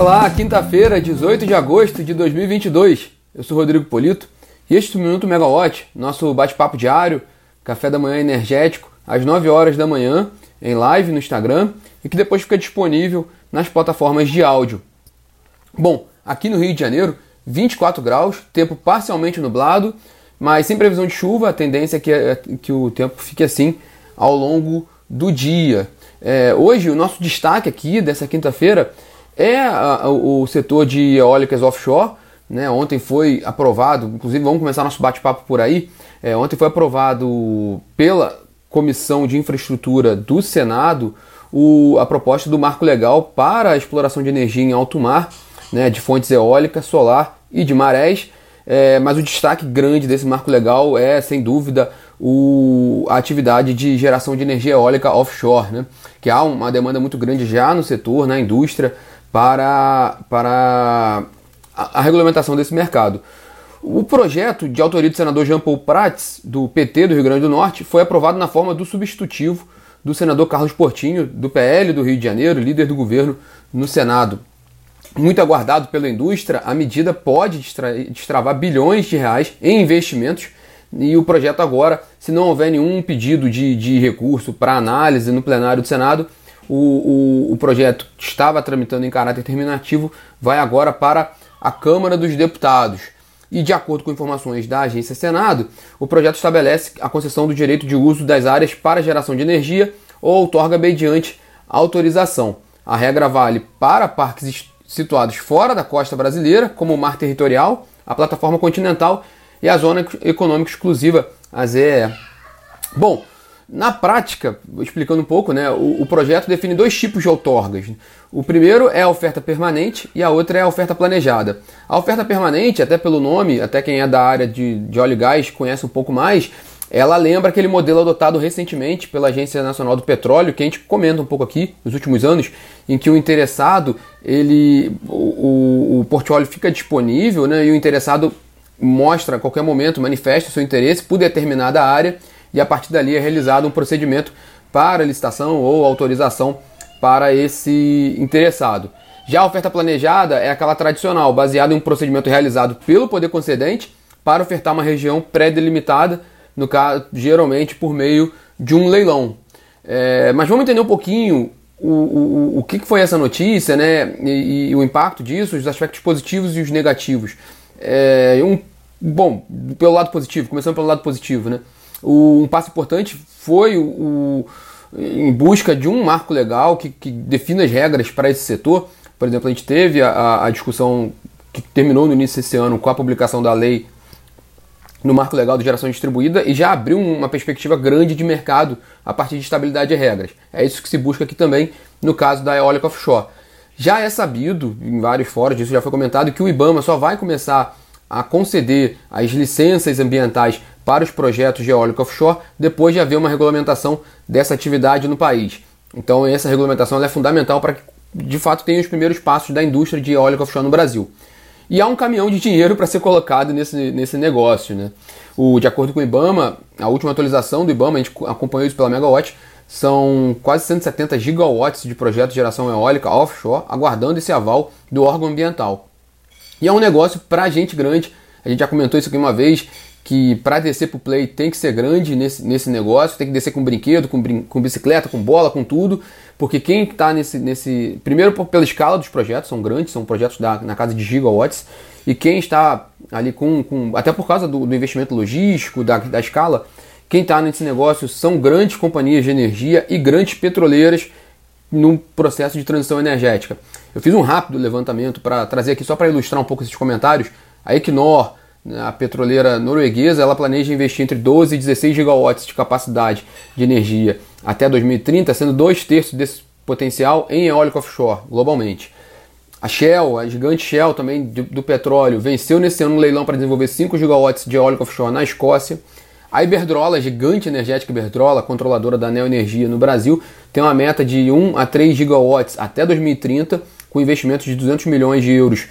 Olá, quinta-feira, 18 de agosto de 2022. Eu sou Rodrigo Polito e este é o Minuto Megawatt, nosso bate-papo diário, café da manhã energético, às 9 horas da manhã, em live no Instagram e que depois fica disponível nas plataformas de áudio. Bom, aqui no Rio de Janeiro, 24 graus, tempo parcialmente nublado, mas sem previsão de chuva, a tendência é que, é que o tempo fique assim ao longo do dia. É, hoje, o nosso destaque aqui dessa quinta-feira é a, o setor de eólicas offshore. Né? Ontem foi aprovado, inclusive vamos começar nosso bate-papo por aí. É, ontem foi aprovado pela Comissão de Infraestrutura do Senado o, a proposta do marco legal para a exploração de energia em alto mar, né, de fontes eólicas, solar e de marés. É, mas o destaque grande desse marco legal é, sem dúvida, o, a atividade de geração de energia eólica offshore, né? que há uma demanda muito grande já no setor, na indústria, para, para a, a regulamentação desse mercado. O projeto de autoria do senador Jean Paul Prats, do PT do Rio Grande do Norte, foi aprovado na forma do substitutivo do senador Carlos Portinho, do PL do Rio de Janeiro, líder do governo no Senado. Muito aguardado pela indústria, a medida pode destravar bilhões de reais em investimentos e o projeto agora, se não houver nenhum pedido de, de recurso para análise no plenário do Senado, o, o, o projeto que estava tramitando em caráter terminativo vai agora para a Câmara dos Deputados. E de acordo com informações da agência Senado, o projeto estabelece a concessão do direito de uso das áreas para geração de energia ou outorga mediante autorização. A regra vale para parques situados fora da costa brasileira, como o mar territorial, a plataforma continental e a Zona Econômica Exclusiva, a ZEE. Bom, na prática, explicando um pouco, né, o, o, projeto define dois tipos de outorgas. O primeiro é a oferta permanente e a outra é a oferta planejada. A oferta permanente, até pelo nome, até quem é da área de, de óleo e gás conhece um pouco mais, ela lembra aquele modelo adotado recentemente pela Agência Nacional do Petróleo, que a gente comenta um pouco aqui nos últimos anos, em que o interessado, ele, o, o, o portfólio fica disponível né, e o interessado mostra a qualquer momento, manifesta o seu interesse por determinada área e a partir dali é realizado um procedimento para licitação ou autorização para esse interessado. Já a oferta planejada é aquela tradicional, baseada em um procedimento realizado pelo poder concedente para ofertar uma região pré-delimitada, no caso, geralmente por meio de um leilão. É, mas vamos entender um pouquinho o, o, o que foi essa notícia, né? E, e, o impacto disso, os aspectos positivos e os negativos. É, um Bom, pelo lado positivo, começando pelo lado positivo, né? O, um passo importante foi o, o, em busca de um marco legal que, que defina as regras para esse setor. Por exemplo, a gente teve a, a discussão que terminou no início desse ano com a publicação da lei no marco legal de geração distribuída e já abriu uma perspectiva grande de mercado a partir de estabilidade de regras. É isso que se busca aqui também no caso da eólica offshore. Já é sabido, em vários fóruns, isso já foi comentado, que o IBAMA só vai começar a conceder as licenças ambientais para os projetos de eólica offshore depois de haver uma regulamentação dessa atividade no país. Então essa regulamentação é fundamental para que de fato tenha os primeiros passos da indústria de eólica offshore no Brasil. E há um caminhão de dinheiro para ser colocado nesse, nesse negócio. Né? O, de acordo com o IBAMA, a última atualização do IBAMA, a gente acompanhou isso pela Megawatt, são quase 170 gigawatts de projetos de geração eólica offshore aguardando esse aval do órgão ambiental. E é um negócio pra gente grande. A gente já comentou isso aqui uma vez, que para descer pro play tem que ser grande nesse, nesse negócio, tem que descer com brinquedo, com, brin com bicicleta, com bola, com tudo, porque quem está nesse, nesse. Primeiro pela escala dos projetos, são grandes, são projetos da, na casa de gigawatts, e quem está ali com. com até por causa do, do investimento logístico, da, da escala, quem está nesse negócio são grandes companhias de energia e grandes petroleiras num processo de transição energética. Eu fiz um rápido levantamento para trazer aqui só para ilustrar um pouco esses comentários. A Equinor, a petroleira norueguesa, ela planeja investir entre 12 e 16 gigawatts de capacidade de energia até 2030, sendo dois terços desse potencial em eólico offshore, globalmente. A Shell, a gigante Shell também do, petróleo, venceu nesse ano um leilão para desenvolver 5 gigawatts de eólico offshore na Escócia. A Iberdrola, a gigante energética Iberdrola, controladora da Neo Energia no Brasil, tem uma meta de 1 a 3 gigawatts até 2030, com investimentos de 200 milhões de euros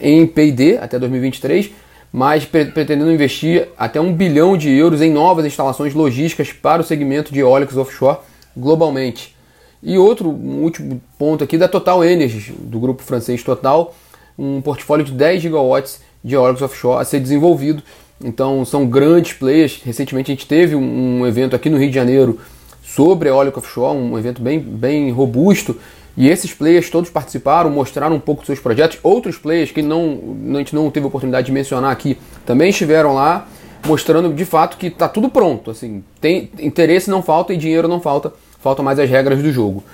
em P&D até 2023, mas pretendendo investir até 1 bilhão de euros em novas instalações logísticas para o segmento de eólicos offshore globalmente. E outro, um último ponto aqui da Total Energies, do grupo francês Total, um portfólio de 10 gigawatts de eólicos offshore a ser desenvolvido. Então são grandes players. Recentemente a gente teve um, um evento aqui no Rio de Janeiro sobre eólico offshore, um evento bem, bem robusto. E esses players todos participaram, mostraram um pouco dos seus projetos. Outros players que não, a gente não teve oportunidade de mencionar aqui também estiveram lá, mostrando de fato que está tudo pronto. Assim, tem interesse não falta e dinheiro não falta, faltam mais as regras do jogo.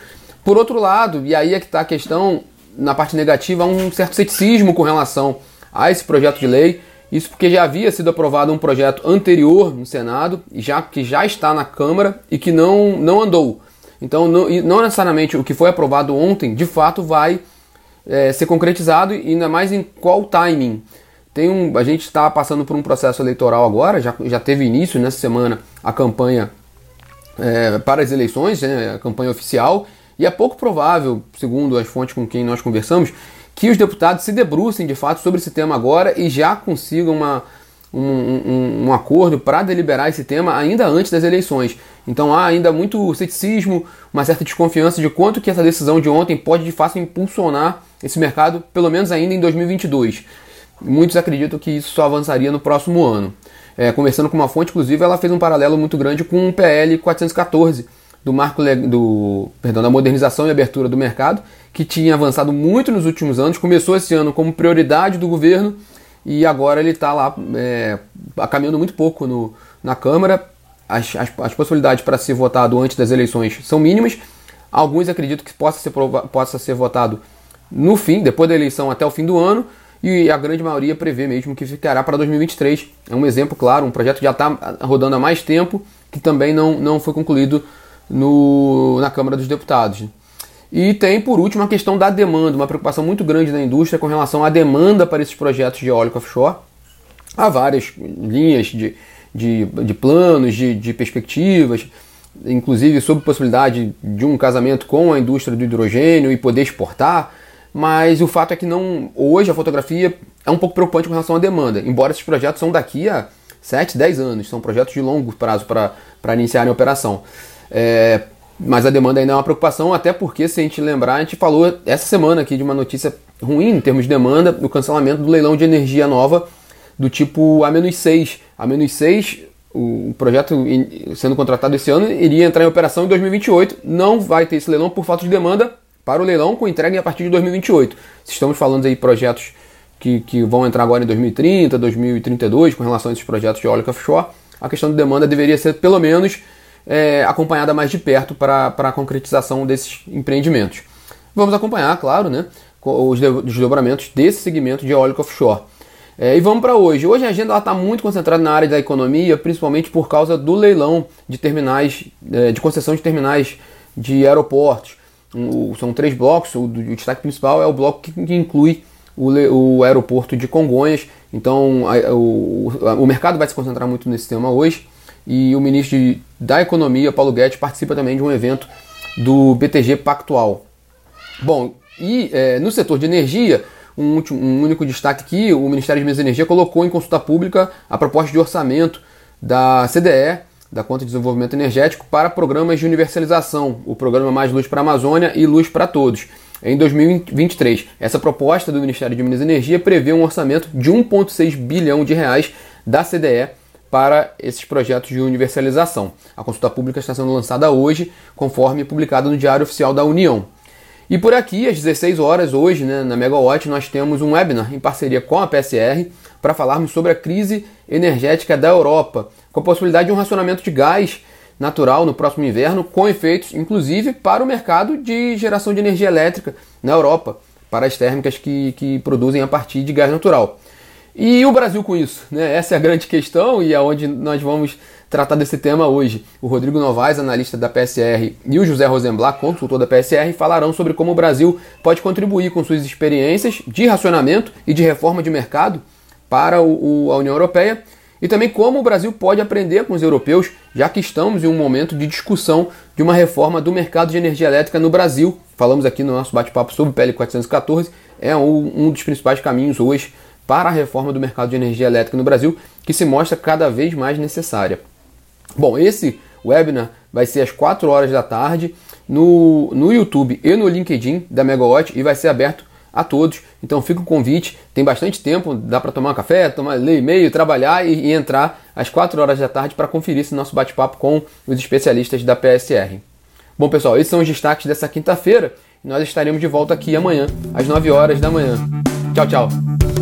Por outro lado, e aí é que está a questão, na parte negativa, há um certo ceticismo com relação a esse projeto de lei. Isso porque já havia sido aprovado um projeto anterior no Senado, já que já está na Câmara e que não, não andou. Então, não, não necessariamente o que foi aprovado ontem, de fato, vai é, ser concretizado e ainda mais em qual timing. Tem um, a gente está passando por um processo eleitoral agora, já, já teve início nessa semana a campanha é, para as eleições, né, a campanha oficial, e é pouco provável, segundo as fontes com quem nós conversamos, que os deputados se debrucem de fato sobre esse tema agora e já consigam uma, um, um, um acordo para deliberar esse tema ainda antes das eleições. Então há ainda muito ceticismo, uma certa desconfiança de quanto que essa decisão de ontem pode de fato impulsionar esse mercado, pelo menos ainda em 2022. Muitos acreditam que isso só avançaria no próximo ano. É, conversando com uma fonte, inclusive, ela fez um paralelo muito grande com o PL 414 do marco do, perdão, da modernização e abertura do mercado, que tinha avançado muito nos últimos anos, começou esse ano como prioridade do governo e agora ele está lá é, caminhando muito pouco no, na Câmara. As, as, as possibilidades para ser votado antes das eleições são mínimas. Alguns acreditam que possa ser, possa ser votado no fim, depois da eleição até o fim do ano, e a grande maioria prevê mesmo que ficará para 2023. É um exemplo claro, um projeto que já está rodando há mais tempo, que também não, não foi concluído no, na Câmara dos Deputados. E tem, por último, a questão da demanda, uma preocupação muito grande da indústria com relação à demanda para esses projetos de eólico offshore. Há várias linhas de, de, de planos, de, de perspectivas, inclusive sobre possibilidade de um casamento com a indústria do hidrogênio e poder exportar, mas o fato é que não hoje a fotografia é um pouco preocupante com relação à demanda, embora esses projetos são daqui a 7, 10 anos, são projetos de longo prazo para iniciarem a operação. É, mas a demanda ainda é uma preocupação, até porque, se a gente lembrar, a gente falou essa semana aqui de uma notícia ruim em termos de demanda, o cancelamento do leilão de energia nova do tipo A-6. A-6, o projeto sendo contratado esse ano, iria entrar em operação em 2028. Não vai ter esse leilão por falta de demanda para o leilão com entrega a partir de 2028. Se estamos falando aí de projetos que, que vão entrar agora em 2030, 2032, com relação a esses projetos de óleo offshore, a questão de demanda deveria ser pelo menos é, acompanhada mais de perto para a concretização desses empreendimentos. Vamos acompanhar, claro, né, os desdobramentos desse segmento de eólico offshore. É, e vamos para hoje. Hoje a agenda está muito concentrada na área da economia, principalmente por causa do leilão de terminais, é, de concessão de terminais de aeroportos. Um, são três blocos. O, o, destaque principal é o bloco que, que inclui o, o, aeroporto de Congonhas. Então a, o, o mercado vai se concentrar muito nesse tema hoje e o ministro da Economia, Paulo Guedes, participa também de um evento do BTG Pactual. Bom, e é, no setor de energia, um, último, um único destaque aqui, o Ministério de Minas e Energia colocou em consulta pública a proposta de orçamento da CDE, da Conta de Desenvolvimento Energético, para programas de universalização, o programa Mais Luz para a Amazônia e Luz para Todos, em 2023. Essa proposta do Ministério de Minas e Energia prevê um orçamento de 1,6 bilhão de reais da CDE para esses projetos de universalização. A consulta pública está sendo lançada hoje, conforme publicado no Diário Oficial da União. E por aqui, às 16 horas, hoje, né, na Megawatt, nós temos um webinar em parceria com a PSR para falarmos sobre a crise energética da Europa, com a possibilidade de um racionamento de gás natural no próximo inverno, com efeitos, inclusive, para o mercado de geração de energia elétrica na Europa, para as térmicas que, que produzem a partir de gás natural. E o Brasil com isso? Né? Essa é a grande questão e é onde nós vamos tratar desse tema hoje. O Rodrigo Novaes, analista da PSR, e o José Rosenblatt, consultor da PSR, falarão sobre como o Brasil pode contribuir com suas experiências de racionamento e de reforma de mercado para o, o, a União Europeia e também como o Brasil pode aprender com os europeus, já que estamos em um momento de discussão de uma reforma do mercado de energia elétrica no Brasil. Falamos aqui no nosso bate-papo sobre o PL 414, é um, um dos principais caminhos hoje para a reforma do mercado de energia elétrica no Brasil, que se mostra cada vez mais necessária. Bom, esse webinar vai ser às 4 horas da tarde no, no YouTube e no LinkedIn da Megawatt e vai ser aberto a todos. Então fica o convite, tem bastante tempo, dá para tomar um café, tomar, ler e-mail, trabalhar e, e, entrar às 4 horas da tarde para conferir esse nosso bate-papo com os especialistas da PSR. Bom pessoal, esses são os destaques dessa quinta-feira nós estaremos de volta aqui amanhã, às 9 horas da manhã. Tchau, tchau!